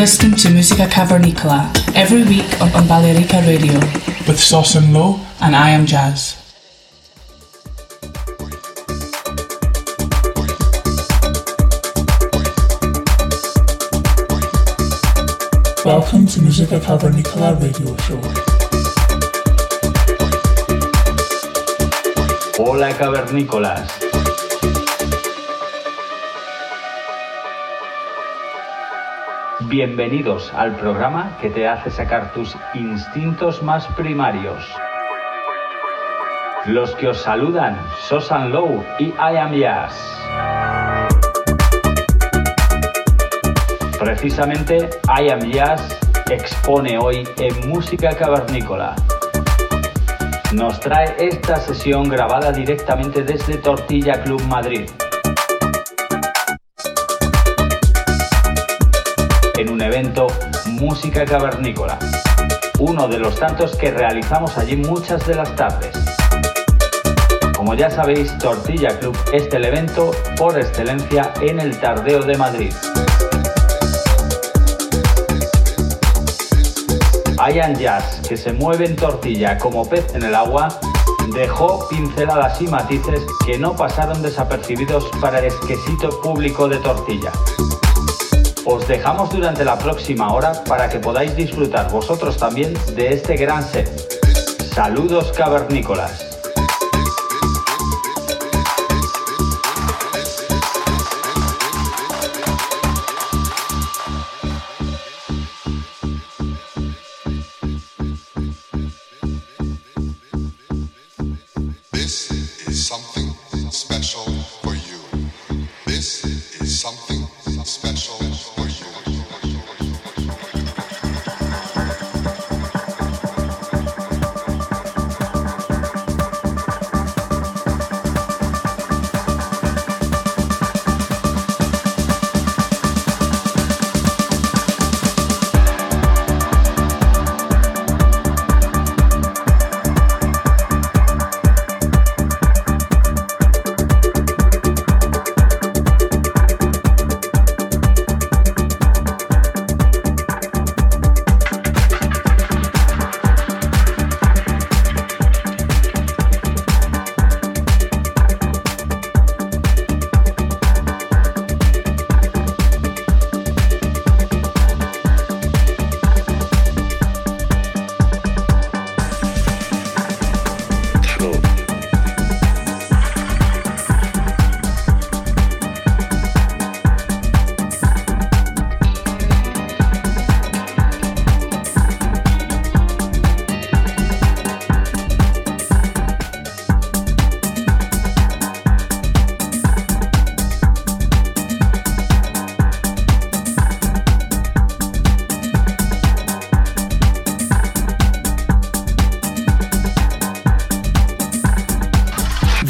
Listening to Musica Cavernicola every week on, on Balearica Radio with Sauce and Low and I am Jas. Welcome to Musica Cavernicola radio show. Hola cavernícolas. Bienvenidos al programa que te hace sacar tus instintos más primarios. Los que os saludan, Sosan Low y I Am Jazz. Precisamente, I Am Jazz expone hoy en Música Cavernícola. Nos trae esta sesión grabada directamente desde Tortilla Club Madrid. En un evento Música Cavernícola, uno de los tantos que realizamos allí muchas de las tardes. Como ya sabéis, Tortilla Club es el evento por excelencia en el Tardeo de Madrid. Ian Jazz, que se mueve en tortilla como pez en el agua, dejó pinceladas y matices que no pasaron desapercibidos para el exquisito público de tortilla. Os dejamos durante la próxima hora para que podáis disfrutar vosotros también de este gran set. Saludos cavernícolas.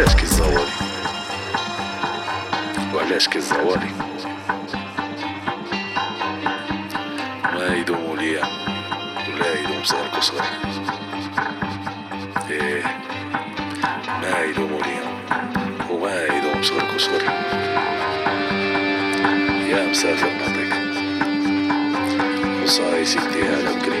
وعلاش كيتزوري وعلاش كيتزوري ما يدوم ليا. ولا يدوم صغير كصغير إيه. ما يدوم ليا. وما يدوم صغير كصغير يا مسافر نعطيك وصاي سيدي على بكري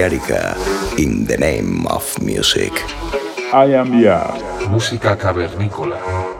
Balearica in the name of music. I am ya. Música cavernícola.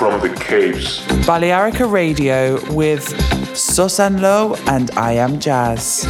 From the caves. Balearica Radio with Susan Lowe and I Am Jas.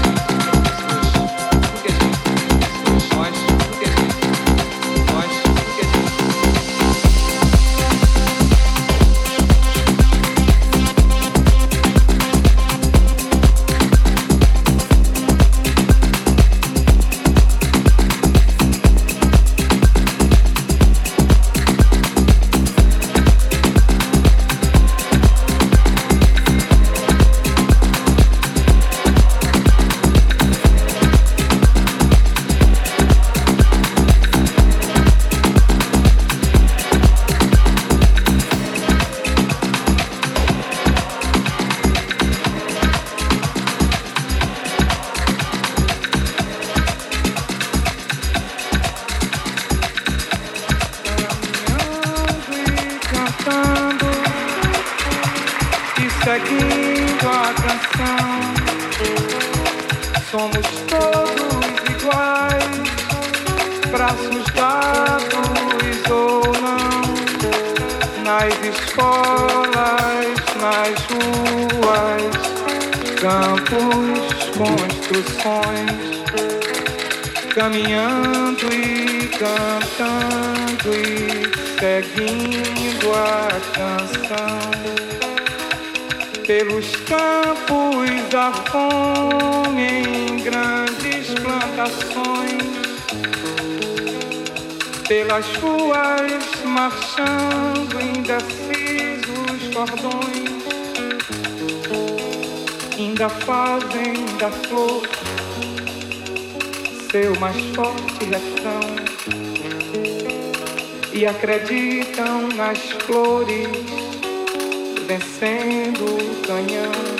caminhando e cantando e seguindo a canção. Pelos campos da fome em grandes plantações, pelas ruas marchando indecisos cordões ainda fazem da flor. Seu mais forte refrão e acreditam nas flores vencendo o canhão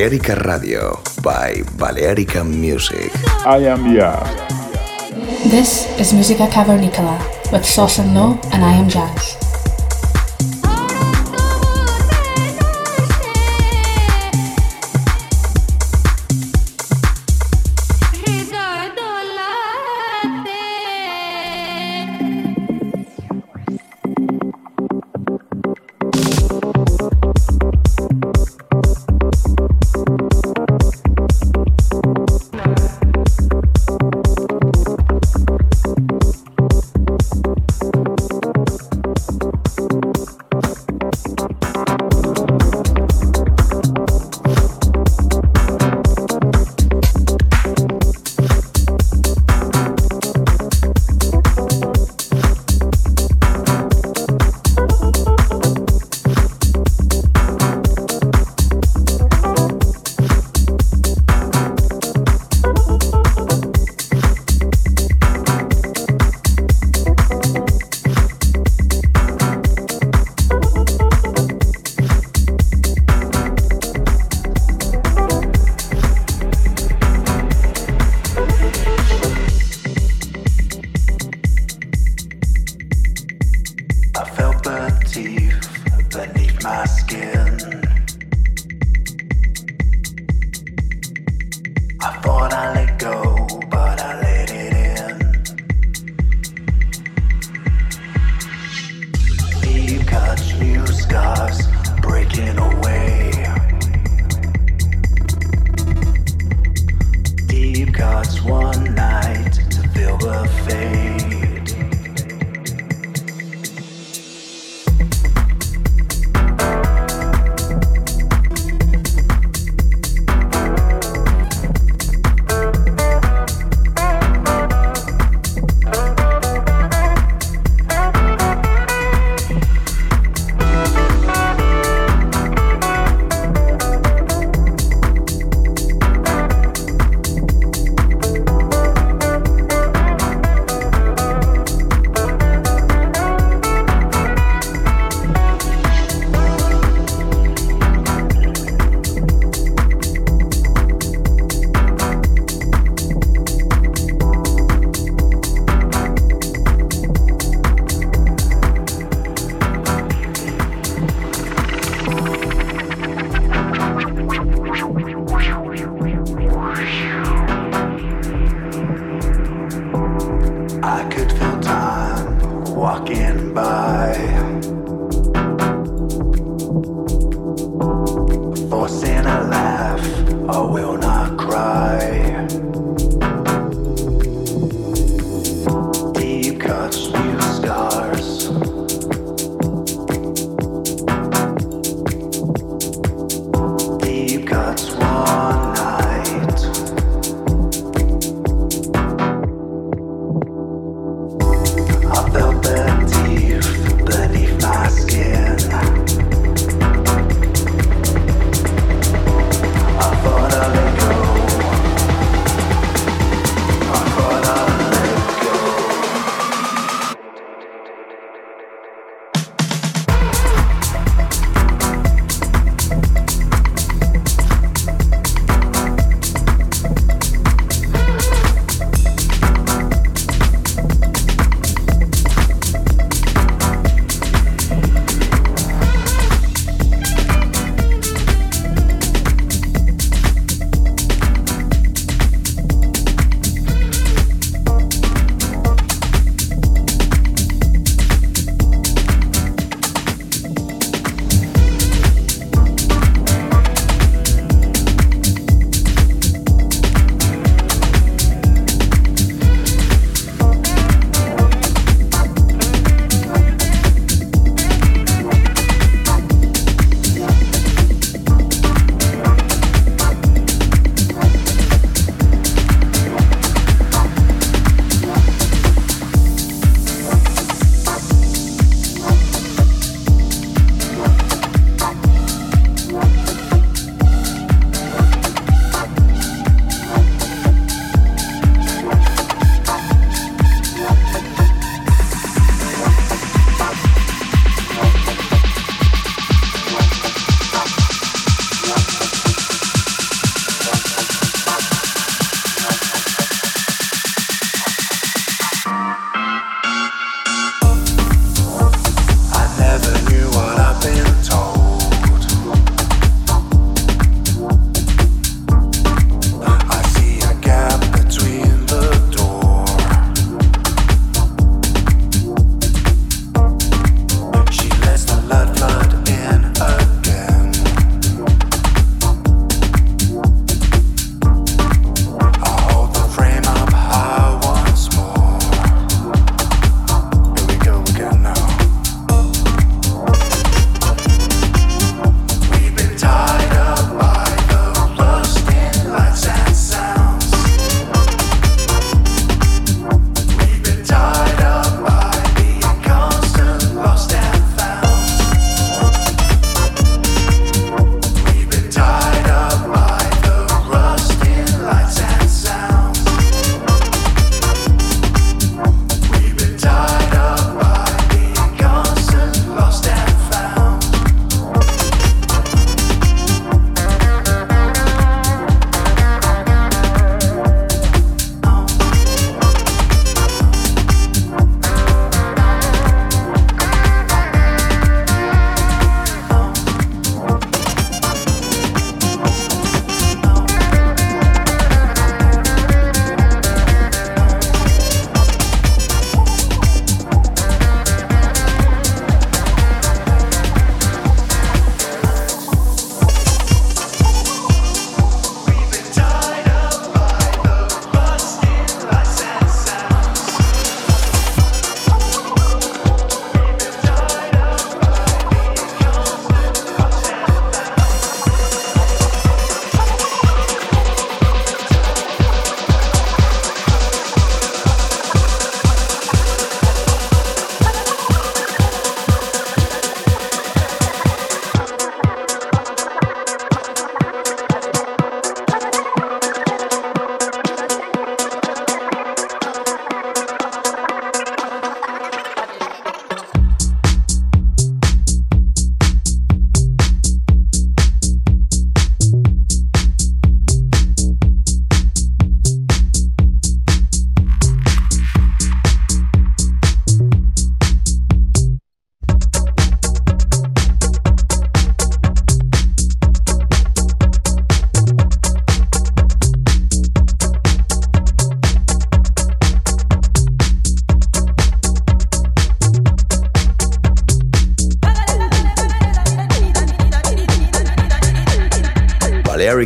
Balearica Radio by Balearica Music. I am Jas. This is Musica Cavernicola with Sauce and Low, and I am Jas.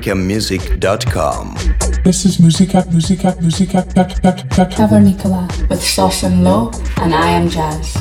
balearicamusic.com. This is Musica, Musica, Musica, Cavernicola with Sauce and Low, and I am Jas.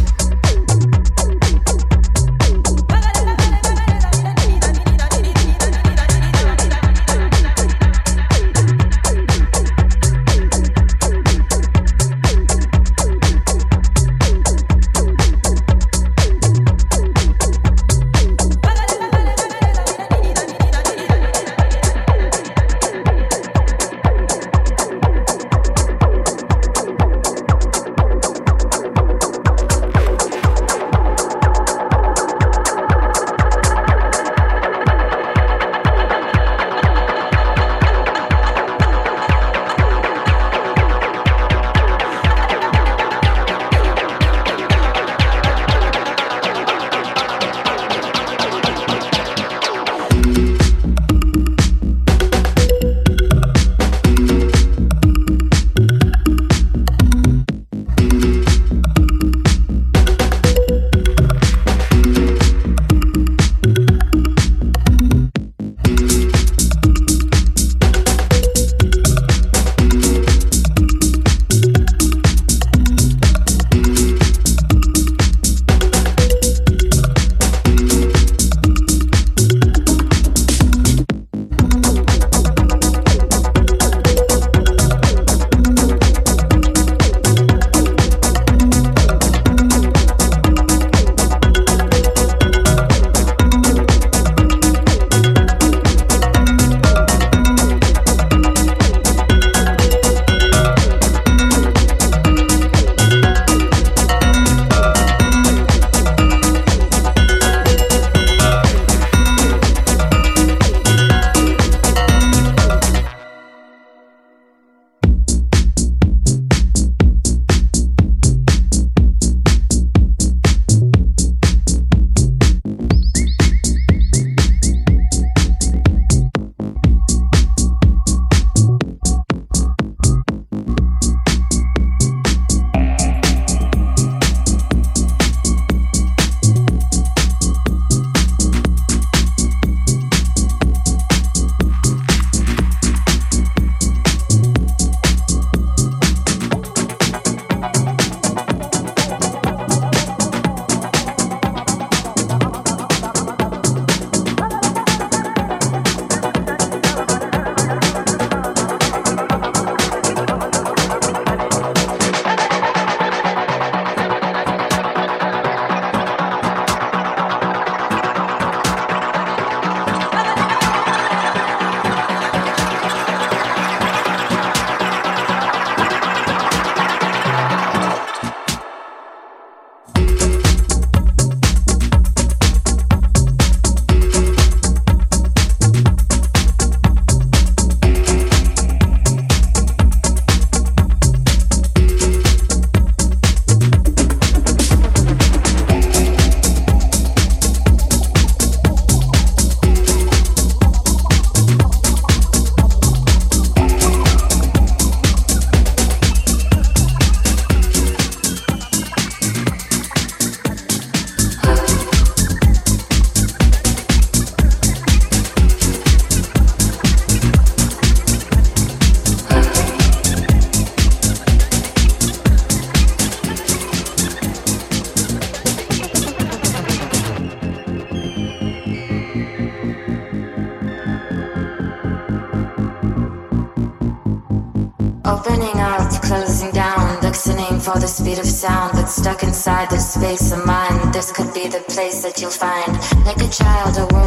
Place that you'll find. Like a child, a world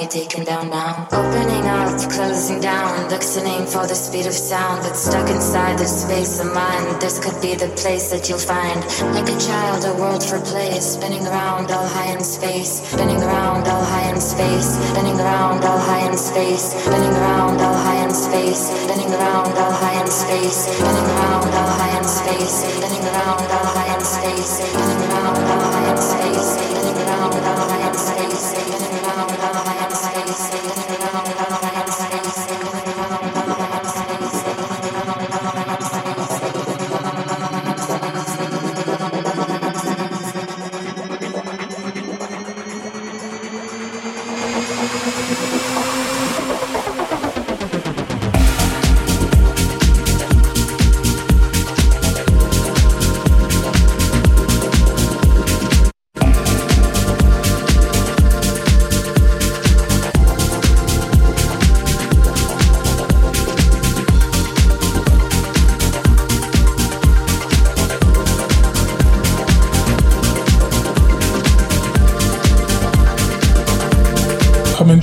I'm taken down now. Opening up, closing down, listening for the speed of sound. But stuck inside this space of mine, this could be the place that you'll find. Like a child, a world for play, spinning around all high in space. Spinning around all high in space. Spinning around all high in space. Spinning around all high in space. Spinning around all high in space. Spinning around all high in space. Spinning around all high in space, spinning around all high in space, spinning around all high in space, spinning around all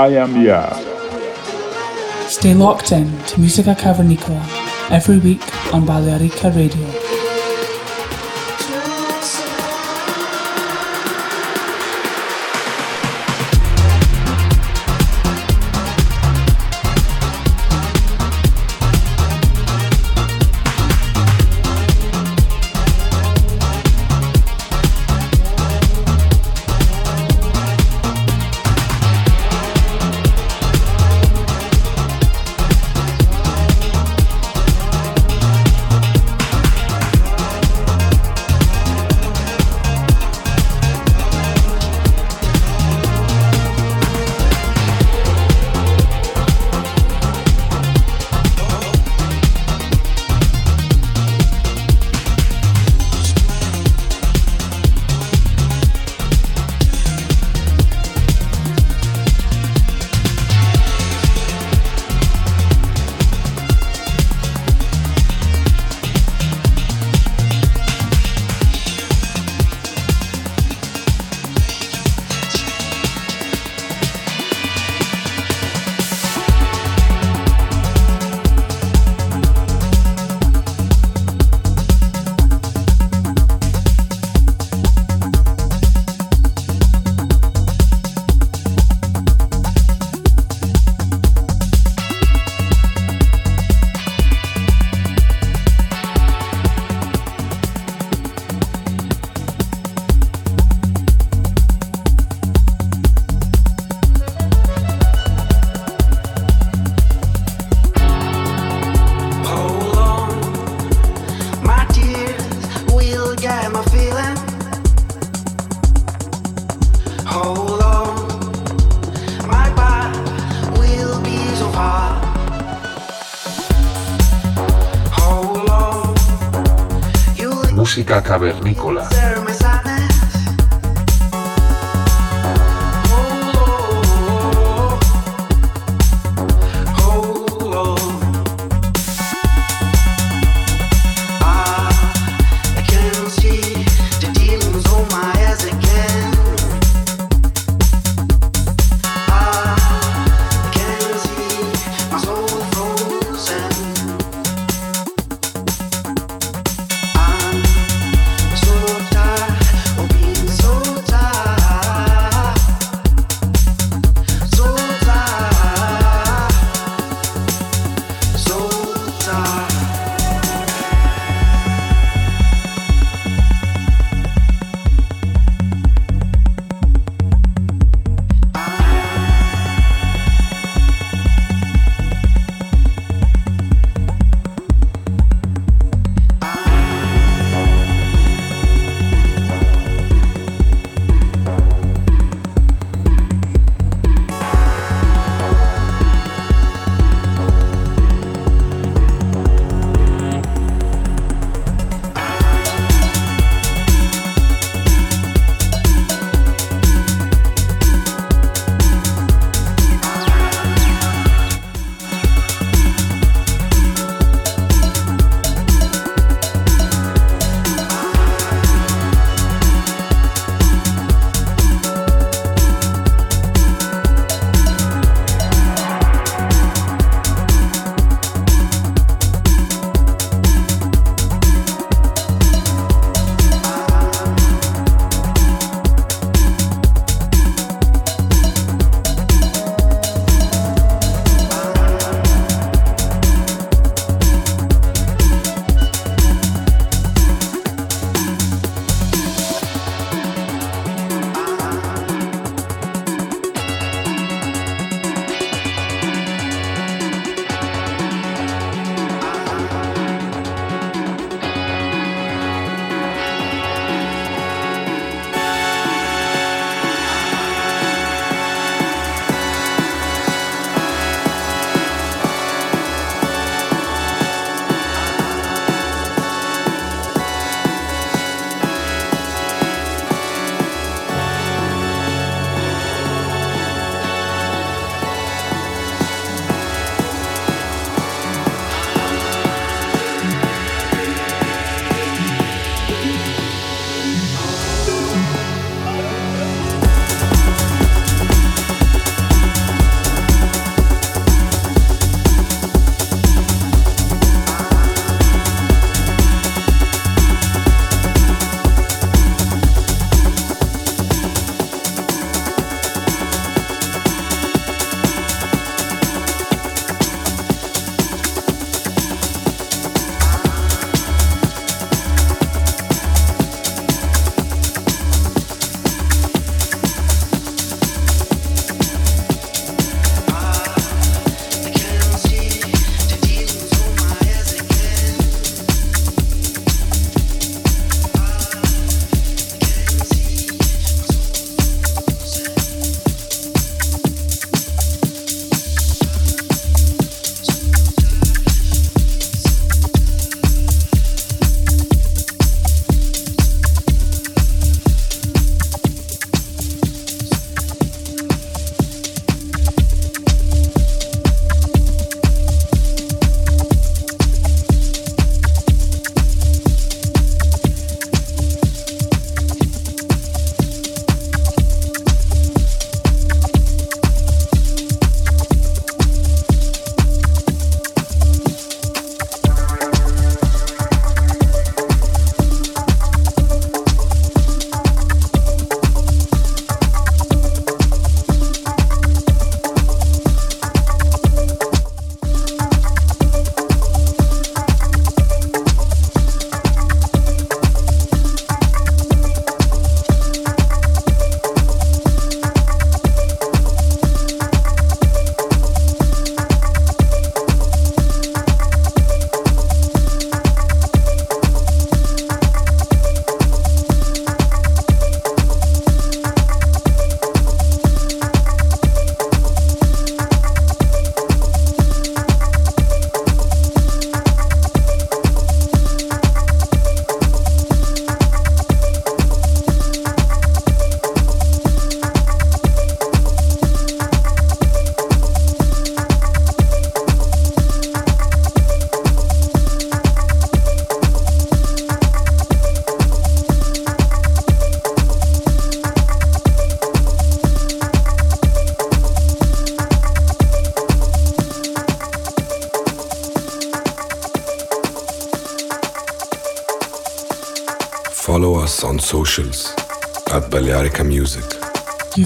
I am Jas. Stay locked in to Musica Cavernicola every week on Balearica Radio.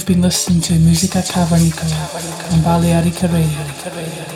You've been listening to Musica Cavernicola on Balearica Radio.